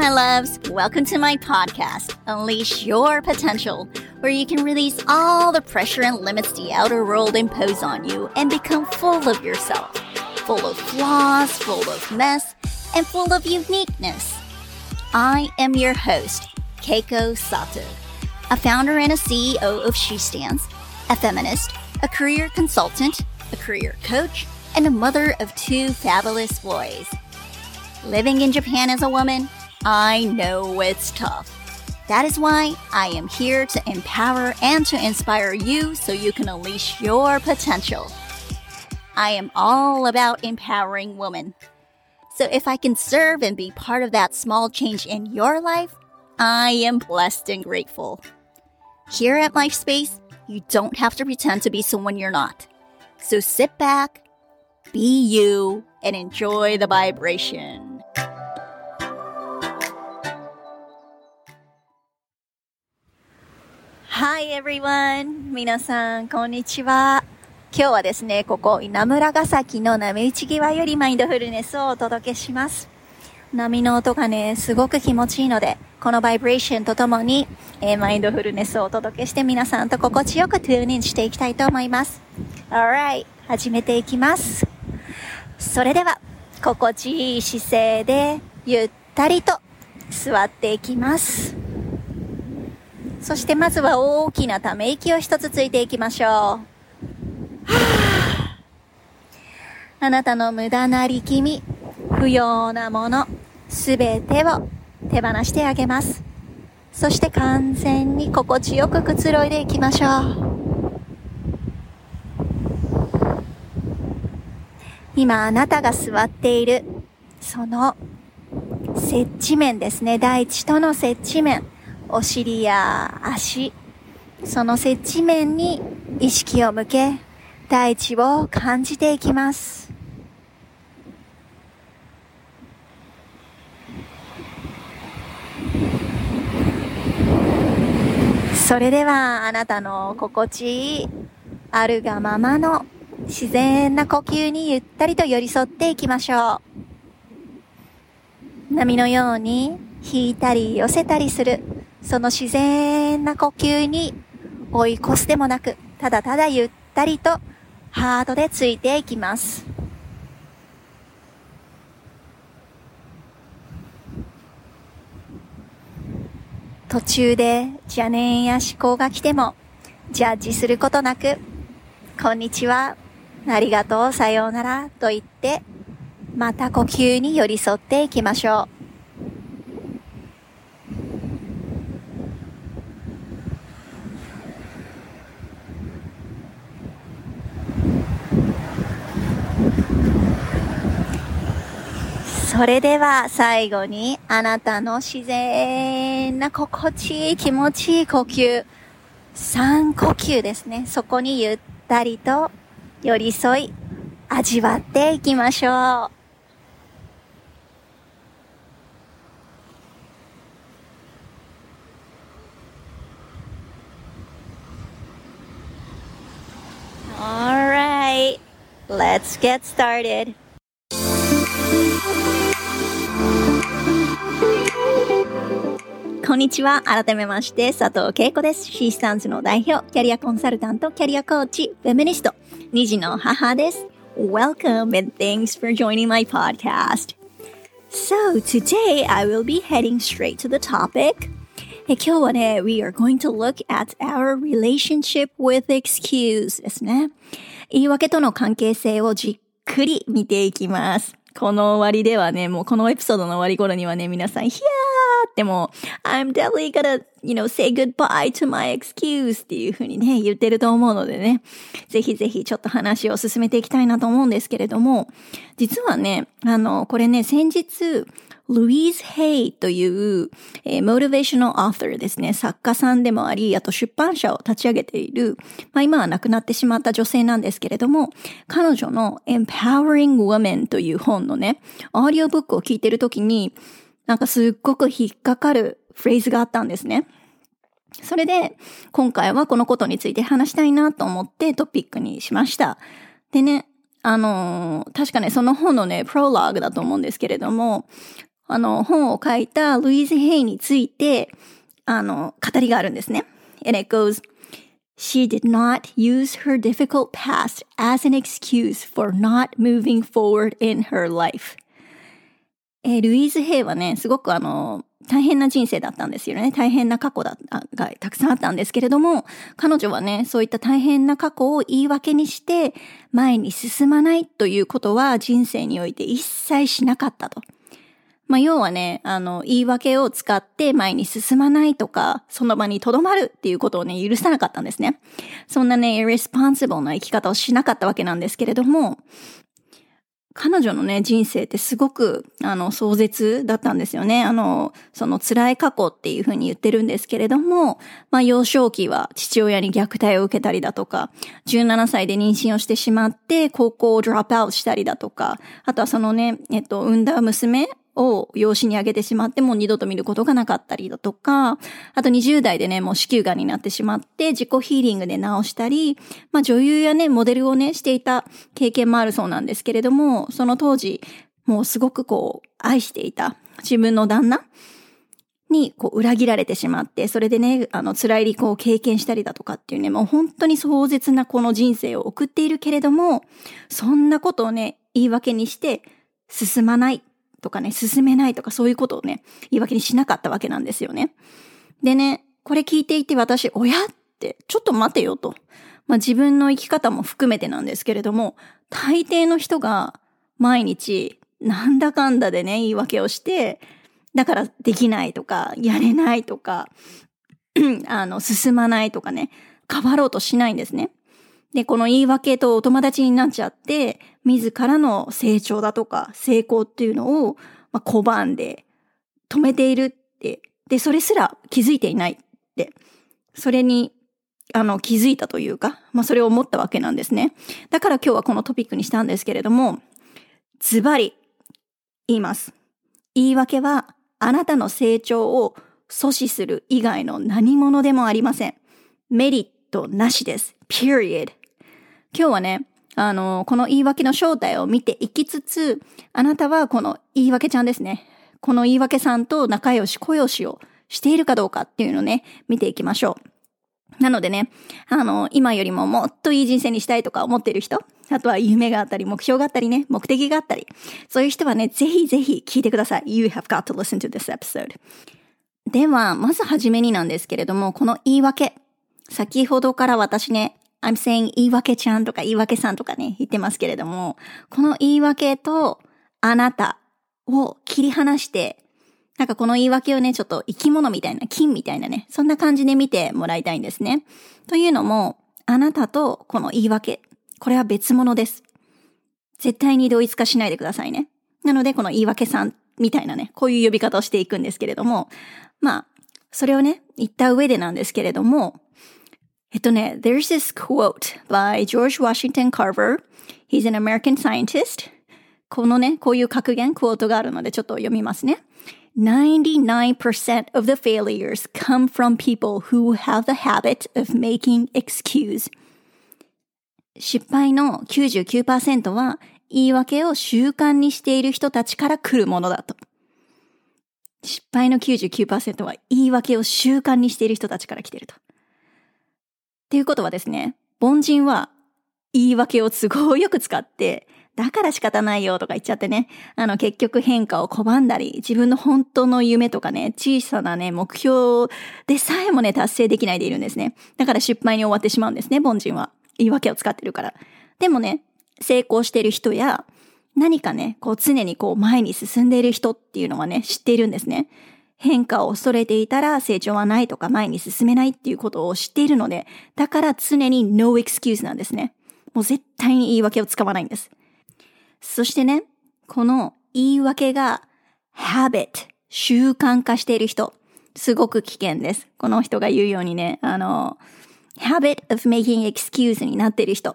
my loves. Welcome to my podcast, Unleash Your Potential, where you can release all the pressure and limits the outer world impose on you and become full of yourself, full of flaws, full of mess, and full of uniqueness. I am your host, Keiko Sato, a founder and a CEO of She Stands, a feminist, a career consultant, a career coach, and a mother of two fabulous boys. Living in Japan as a woman, I know it's tough. That is why I am here to empower and to inspire you so you can unleash your potential. I am all about empowering women. So if I can serve and be part of that small change in your life, I am blessed and grateful. Here at LifeSpace, you don't have to pretend to be someone you're not. So sit back, be you, and enjoy the vibration. Hi everyone! 皆さん、こんにちは。今日はですね、ここ、稲村ヶ崎の波打ち際よりマインドフルネスをお届けします。波の音がね、すごく気持ちいいので、このバイブレーションとともに、えー、マインドフルネスをお届けして皆さんと心地よくトゥーニンしていきたいと思います。Alright, 始めていきます。それでは、心地いい姿勢で、ゆったりと座っていきます。そしてまずは大きなため息を一つついていきましょう。はあなたの無駄な力み、不要なもの、すべてを手放してあげます。そして完全に心地よくくつろいでいきましょう。今あなたが座っている、その接地面ですね。大地との接地面。お尻や足、その接地面に意識を向け、大地を感じていきます。それではあなたの心地いいあるがままの自然な呼吸にゆったりと寄り添っていきましょう。波のように引いたり寄せたりするその自然な呼吸に追い越すでもなく、ただただゆったりとハートでついていきます。途中で邪念や思考が来ても、ジャッジすることなく、こんにちは、ありがとう、さようなら、と言って、また呼吸に寄り添っていきましょう。それでは最後にあなたの自然な心地いい気持ちいい呼吸、3呼吸ですね。そこにゆったりと寄り添い味わっていきましょう。Alright, let's get started. こんにちは。改めまして、佐藤恵子です。シースタンズの代表、キャリアコンサルタント、キャリアコーチ、フェミニスト、二児の母です。Welcome and thanks for joining my podcast. So today I will be heading straight to the topic. 今日はね、we are going to look at our relationship with excuse ですね。言い訳との関係性をじっくり見ていきます。この終わりではね、もうこのエピソードの終わり頃にはね、皆さん、ヒヤーってもう、I'm definitely gonna, you know, say goodbye to my excuse っていう風にね、言ってると思うのでね、ぜひぜひちょっと話を進めていきたいなと思うんですけれども、実はね、あの、これね、先日、ルイーズ・ヘイという、えー、モチベーショナルアーサーですね、作家さんでもあり、あと出版社を立ち上げている、まあ今は亡くなってしまった女性なんですけれども、彼女の Empowering Women という本のね、オーディオブックを聞いてるときに、なんかすっごく引っかかるフレーズがあったんですね。それで、今回はこのことについて話したいなと思ってトピックにしました。でね、あのー、確かね、その本のね、プロローグだと思うんですけれども、あの、本を書いたルイーズ・ヘイについて、あの、語りがあるんですね。And it goes, She did not use her difficult past as an excuse for not moving forward in her life. えー、ルイーズ・ヘイはね、すごくあの、大変な人生だったんですよね。大変な過去だがたくさんあったんですけれども、彼女はね、そういった大変な過去を言い訳にして、前に進まないということは人生において一切しなかったと。まあ、要はね、あの、言い訳を使って前に進まないとか、その場に留まるっていうことをね、許さなかったんですね。そんなね、irresponsible な生き方をしなかったわけなんですけれども、彼女のね、人生ってすごく、あの、壮絶だったんですよね。あの、その辛い過去っていうふうに言ってるんですけれども、まあ、幼少期は父親に虐待を受けたりだとか、17歳で妊娠をしてしまって、高校をドロップアウトしたりだとか、あとはそのね、えっと、産んだ娘を養子にあげてしまってもう二度と見ることがなかったりだとか、あと20代でね、もう子宮がんになってしまって自己ヒーリングで治したり、まあ女優やね、モデルをね、していた経験もあるそうなんですけれども、その当時、もうすごくこう、愛していた自分の旦那にこう裏切られてしまって、それでね、あの辛い離婚を経験したりだとかっていうね、もう本当に壮絶なこの人生を送っているけれども、そんなことをね、言い訳にして進まないとかね、進めないとかそういうことをね、言い訳にしなかったわけなんですよね。でね、これ聞いていて私、親って、ちょっと待てよと。まあ自分の生き方も含めてなんですけれども、大抵の人が毎日、なんだかんだでね、言い訳をして、だからできないとか、やれないとか、あの、進まないとかね、変わろうとしないんですね。で、この言い訳とお友達になっちゃって、自らの成長だとか成功っていうのを、まあ、拒んで止めているって、で、それすら気づいていないって、それに、あの、気づいたというか、まあ、それを思ったわけなんですね。だから今日はこのトピックにしたんですけれども、ズバリ言います。言い訳は、あなたの成長を阻止する以外の何者でもありません。メリットなしです。period. 今日はね、あの、この言い訳の正体を見ていきつつ、あなたはこの言い訳ちゃんですね。この言い訳さんと仲良し小良しをしているかどうかっていうのをね、見ていきましょう。なのでね、あの、今よりももっといい人生にしたいとか思っている人、あとは夢があったり、目標があったりね、目的があったり、そういう人はね、ぜひぜひ聞いてください。You have got to listen to this episode. では、まずはじめになんですけれども、この言い訳。先ほどから私ね、I'm saying 言い訳ちゃんとか言い訳さんとかね、言ってますけれども、この言い訳とあなたを切り離して、なんかこの言い訳をね、ちょっと生き物みたいな、金みたいなね、そんな感じで見てもらいたいんですね。というのも、あなたとこの言い訳、これは別物です。絶対に同一化しないでくださいね。なので、この言い訳さんみたいなね、こういう呼び方をしていくんですけれども、まあ、それをね、言った上でなんですけれども、えっとね、there's this quote by George Washington Carver. He's an American scientist. このね、こういう格言、クォートがあるのでちょっと読みますね。99% of the failures come from people who have the habit of making excuse. 失敗の99%は言い訳を習慣にしている人たちから来るものだと。失敗の99%は言い訳を習慣にしている人たちから来てると。っていうことはですね、凡人は言い訳を都合よく使って、だから仕方ないよとか言っちゃってね、あの結局変化を拒んだり、自分の本当の夢とかね、小さなね、目標でさえもね、達成できないでいるんですね。だから失敗に終わってしまうんですね、凡人は。言い訳を使ってるから。でもね、成功してる人や、何かね、こう常にこう前に進んでいる人っていうのはね、知っているんですね。変化を恐れていたら成長はないとか前に進めないっていうことを知っているので、だから常に no excuse なんですね。もう絶対に言い訳を使わないんです。そしてね、この言い訳が habit 習慣化している人、すごく危険です。この人が言うようにね、あの、habit of making excuse になっている人。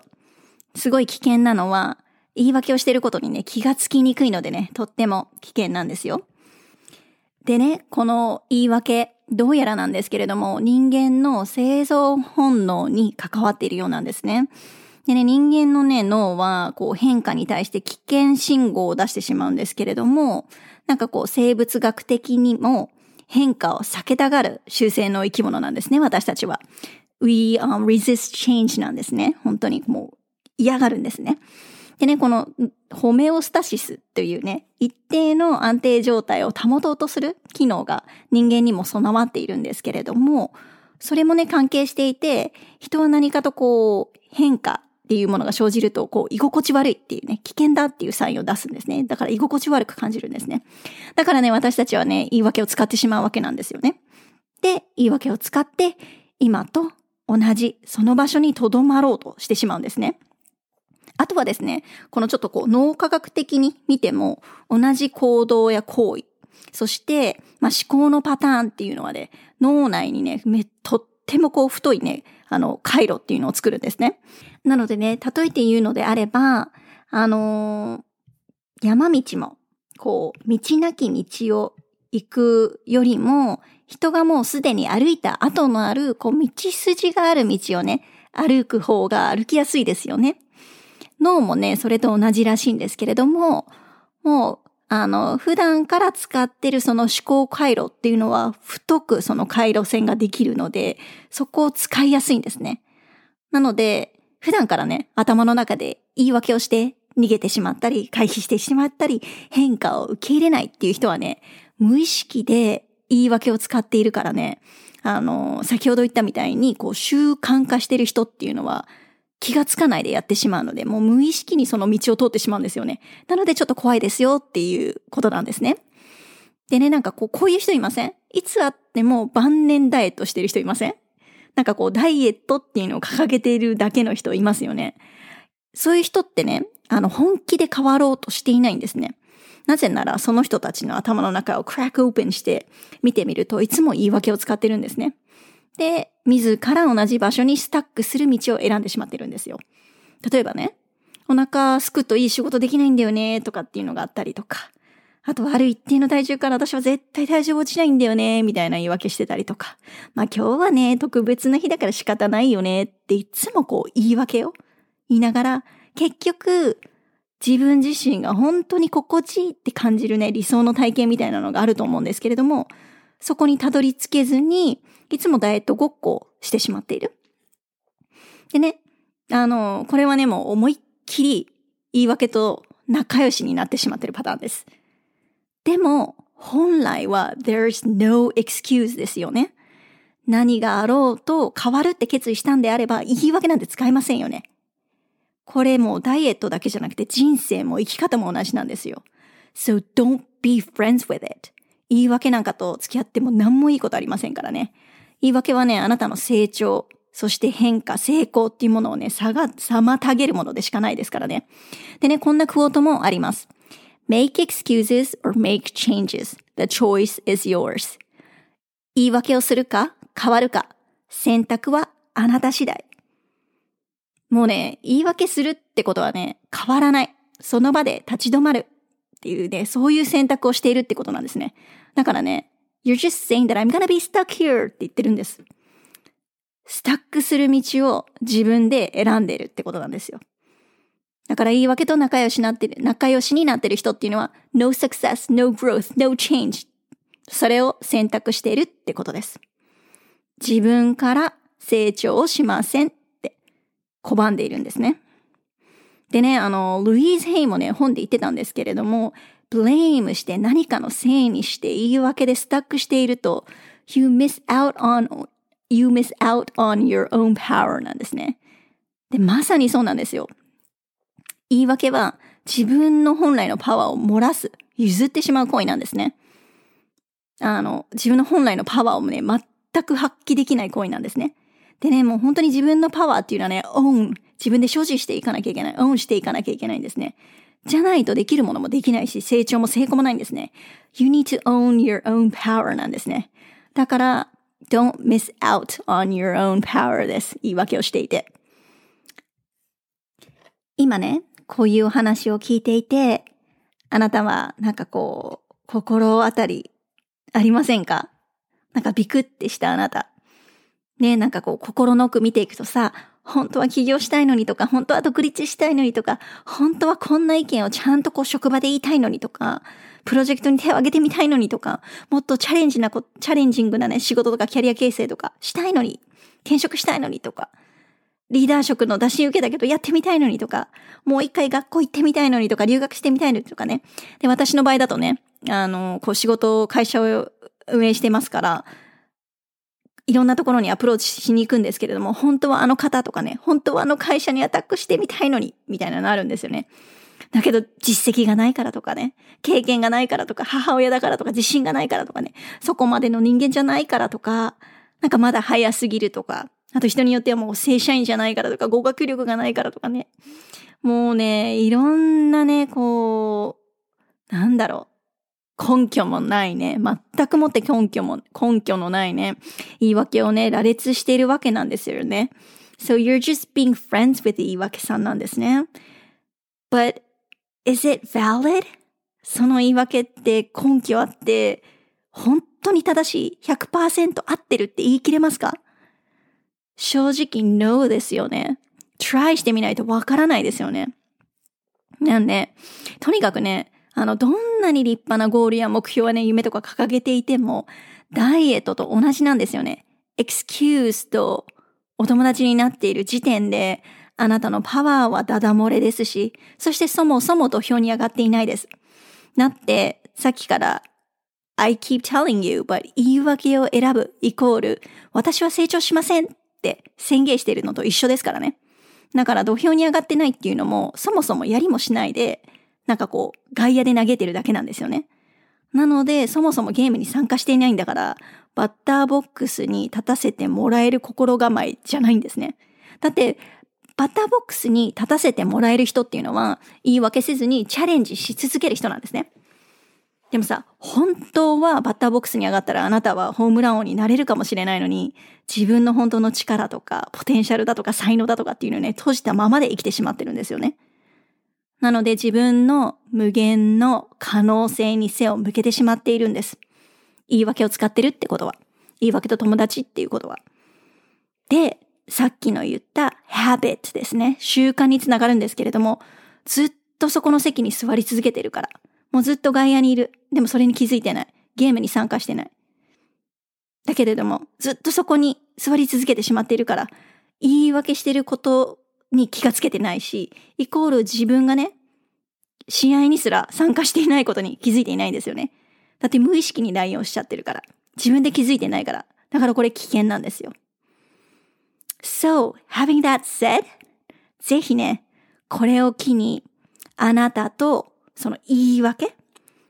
すごい危険なのは、言い訳をしていることにね、気がつきにくいのでね、とっても危険なんですよ。でね、この言い訳、どうやらなんですけれども、人間の生存本能に関わっているようなんですね。でね、人間のね、脳は、こう変化に対して危険信号を出してしまうんですけれども、なんかこう生物学的にも変化を避けたがる習性の生き物なんですね、私たちは。We、um, resist change なんですね。本当にもう嫌がるんですね。でね、このホメオスタシスというね、一定の安定状態を保とうとする機能が人間にも備わっているんですけれども、それもね、関係していて、人は何かとこう、変化っていうものが生じると、こう、居心地悪いっていうね、危険だっていうサインを出すんですね。だから居心地悪く感じるんですね。だからね、私たちはね、言い訳を使ってしまうわけなんですよね。で、言い訳を使って、今と同じ、その場所に留まろうとしてしまうんですね。あとはですね、このちょっとこう脳科学的に見ても同じ行動や行為、そして、まあ、思考のパターンっていうのはね、脳内にね、め、とってもこう太いね、あの、回路っていうのを作るんですね。なのでね、例えて言うのであれば、あのー、山道も、こう、道なき道を行くよりも、人がもうすでに歩いた後のある、こう、道筋がある道をね、歩く方が歩きやすいですよね。脳もね、それと同じらしいんですけれども、もう、あの、普段から使ってるその思考回路っていうのは太くその回路線ができるので、そこを使いやすいんですね。なので、普段からね、頭の中で言い訳をして逃げてしまったり、回避してしまったり、変化を受け入れないっていう人はね、無意識で言い訳を使っているからね、あの、先ほど言ったみたいに、こう、習慣化してる人っていうのは、気がつかないでやってしまうので、もう無意識にその道を通ってしまうんですよね。なのでちょっと怖いですよっていうことなんですね。でね、なんかこう、こういう人いません？いつあっても晩年ダイエットしてる人いません？なんかこう、ダイエットっていうのを掲げているだけの人いますよね。そういう人ってね、あの、本気で変わろうとしていないんですね。なぜなら、その人たちの頭の中をクラックオープンして見てみるといつも言い訳を使ってるんですね。で、自ら同じ場所にスタックする道を選んでしまってるんですよ。例えばね、お腹すくといい仕事できないんだよね、とかっていうのがあったりとか、あとある一定の体重から私は絶対体重落ちないんだよね、みたいな言い訳してたりとか、まあ今日はね、特別な日だから仕方ないよねっていつもこう言い訳を言いながら、結局、自分自身が本当に心地いいって感じるね、理想の体験みたいなのがあると思うんですけれども、そこにたどり着けずに、いつもダイエットごっこをしてしまっている。でね、あの、これはね、もう思いっきり言い訳と仲良しになってしまっているパターンです。でも、本来は there's no excuse ですよね。何があろうと変わるって決意したんであれば言い訳なんて使いませんよね。これもダイエットだけじゃなくて人生も生き方も同じなんですよ。So don't be friends with it. 言い訳なんかと付き合っても何もいいことありませんからね。言い訳はね、あなたの成長、そして変化、成功っていうものをね、差が、妨げるものでしかないですからね。でね、こんなクオートもあります。make excuses or make changes. The choice is yours. 言い訳をするか、変わるか、選択はあなた次第。もうね、言い訳するってことはね、変わらない。その場で立ち止まる。っていうね、そういう選択をしているってことなんですね。だからね、You're just saying that I'm gonna be stuck here って言ってるんです。スタックする道を自分で選んでるってことなんですよ。だから言い訳と仲良しになってる、仲良しになってる人っていうのは、no success, no growth, no change. それを選択しているってことです。自分から成長をしませんって拒んでいるんですね。でね、あの、ルイーズ・ヘイもね、本で言ってたんですけれども、ブレイムして何かのせいにして言い訳でスタックしていると、you miss out on, you miss out on your own power なんですね。で、まさにそうなんですよ。言い訳は自分の本来のパワーを漏らす、譲ってしまう行為なんですね。あの、自分の本来のパワーをね、全く発揮できない行為なんですね。でね、もう本当に自分のパワーっていうのはね、オン、自分で所持していかなきゃいけない。オンしていかなきゃいけないんですね。じゃないとできるものもできないし、成長も成功もないんですね。You need to own your own power なんですね。だから、don't miss out on your own power です。言い訳をしていて。今ね、こういうお話を聞いていて、あなたはなんかこう、心当たりありませんか？なんかビクってしたあなた。ね、なんかこう心の奥見ていくとさ、本当は起業したいのにとか、本当は独立したいのにとか、本当はこんな意見をちゃんとこう職場で言いたいのにとか、プロジェクトに手を挙げてみたいのにとか、もっとチャレンジなこ、チャレンジングなね、仕事とかキャリア形成とかしたいのに、転職したいのにとか、リーダー職の出し受けだけどやってみたいのにとか、もう一回学校行ってみたいのにとか、留学してみたいのにとかね。で、私の場合だとね、あの、こう仕事、会社を運営してますから、いろんなところにアプローチしに行くんですけれども、本当はあの方とかね、本当はあの会社にアタックしてみたいのに、みたいなのあるんですよね。だけど実績がないからとかね、経験がないからとか、母親だからとか、自信がないからとかね、そこまでの人間じゃないからとか、なんかまだ早すぎるとか、あと人によってはもう正社員じゃないからとか、語学力がないからとかね。もうね、いろんなね、こう、なんだろう。根拠もないね。全くもって根拠も、根拠のないね。言い訳をね、羅列しているわけなんですよね。So you're just being friends with 言い訳さんなんですね。But is it valid? その言い訳って根拠あって、本当に正しい100%合ってるって言い切れますか？正直 No ですよね。try してみないとわからないですよね。なんで、とにかくね、あの、どんなに立派なゴールや目標はね、夢とか掲げていても、ダイエットと同じなんですよね。excuse とお友達になっている時点で、あなたのパワーはダダ漏れですし、そしてそもそも土俵に上がっていないです。なって、さっきから I keep telling you, but 言い訳を選ぶイコール、私は成長しませんって宣言しているのと一緒ですからね。だから土俵に上がってないっていうのも、そもそもやりもしないで、なんかこう、外野で投げてるだけなんですよね。なので、そもそもゲームに参加していないんだから、バッターボックスに立たせてもらえる心構えじゃないんですね。だって、バッターボックスに立たせてもらえる人っていうのは、言い訳せずにチャレンジし続ける人なんですね。でもさ、本当はバッターボックスに上がったらあなたはホームラン王になれるかもしれないのに、自分の本当の力とか、ポテンシャルだとか才能だとかっていうのをね、閉じたままで生きてしまってるんですよね。なので自分の無限の可能性に背を向けてしまっているんです。言い訳を使ってるってことは。言い訳と友達っていうことは。で、さっきの言った habit ですね。習慣につながるんですけれども、ずっとそこの席に座り続けてるから。もうずっと外野にいる。でもそれに気づいてない。ゲームに参加してない。だけれども、ずっとそこに座り続けてしまっているから、言い訳してることに気がつけてないし、イコール自分がね、試合にすら参加していないことに気づいていないんですよね。だって無意識に LINE をしちゃってるから。自分で気づいてないから。だからこれ危険なんですよ。So, having that said, ぜひね、これを機に、あなたとその言い訳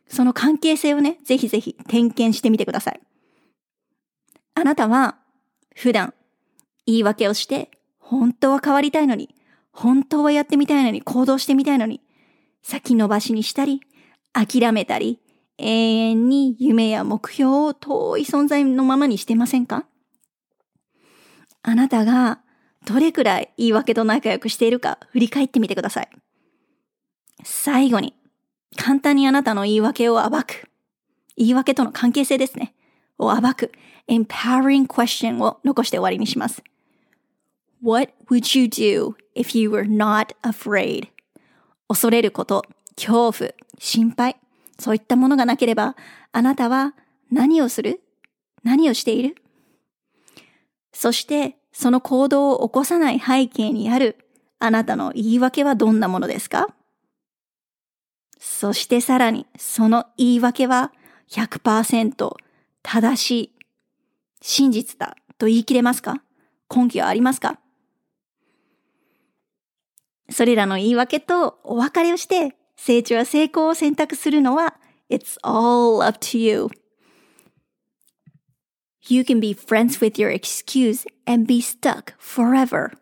その関係性をね、ぜひぜひ点検してみてください。あなたは普段言い訳をして本当は変わりたいのに、本当はやってみたいのに、行動してみたいのに、先延ばしにしたり、諦めたり、永遠に夢や目標を遠い存在のままにしてませんか？あなたがどれくらい言い訳と仲良くしているか振り返ってみてください。最後に、簡単にあなたの言い訳を暴く。言い訳との関係性ですね。を暴く。empowering question を残して終わりにします。What would you do if you were not afraid? 恐れること、恐怖、心配、そういったものがなければ、あなたは何をする？何をしている？そして、その行動を起こさない背景にあるあなたの言い訳はどんなものですか？そしてさらに、その言い訳は100%正しい、真実だと言い切れますか？根拠はありますか？それらの言い訳とお別れをして、成長や成功を選択するのは、It's all up to you. You can be friends with your excuse and be stuck forever.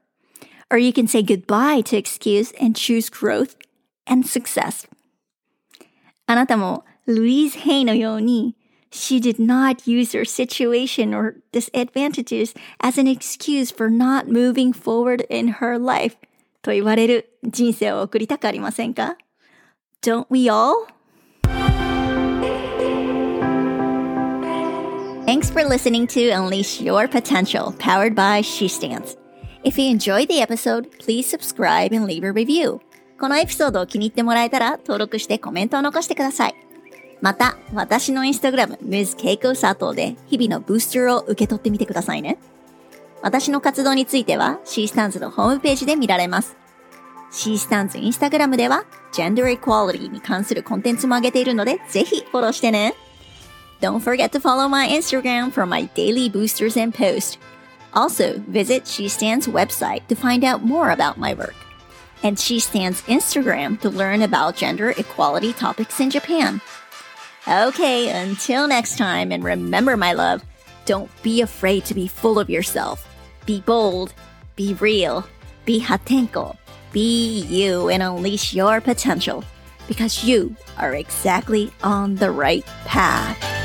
Or you can say goodbye to excuse and choose growth and success. あなたもルイーズ・ヘイのように She did not use her situation or disadvantages as an excuse for not moving forward in her life と言われる人生を送りたくありませんか Don't we all? Thanks for listening to Unleash Your Potential, powered by She Stands. If you enjoyed the episode, please subscribe and leave a review. このエピソードを気に入ってもらえたら登録してコメントを残してください。また、私のインスタグラム、Ms. Keiko Sato で日々のブースターを受け取ってみてくださいね。私の活動については C スタンズのホームページで見られます。C スタンズインスタグラムでは Gender Equality に関するコンテンツも上げているのでぜひフォローしてね。Don't forget to follow my Instagram for my daily boosters and posts. Also, visit She Stands website to find out more about my work. And She Stands Instagram to learn about gender equality topics in Japan. Okay, until next time, and remember, my love, don't be afraid to be full of yourself. Be bold, be real, be hatenko, be you, and unleash your potential because you are exactly on the right path.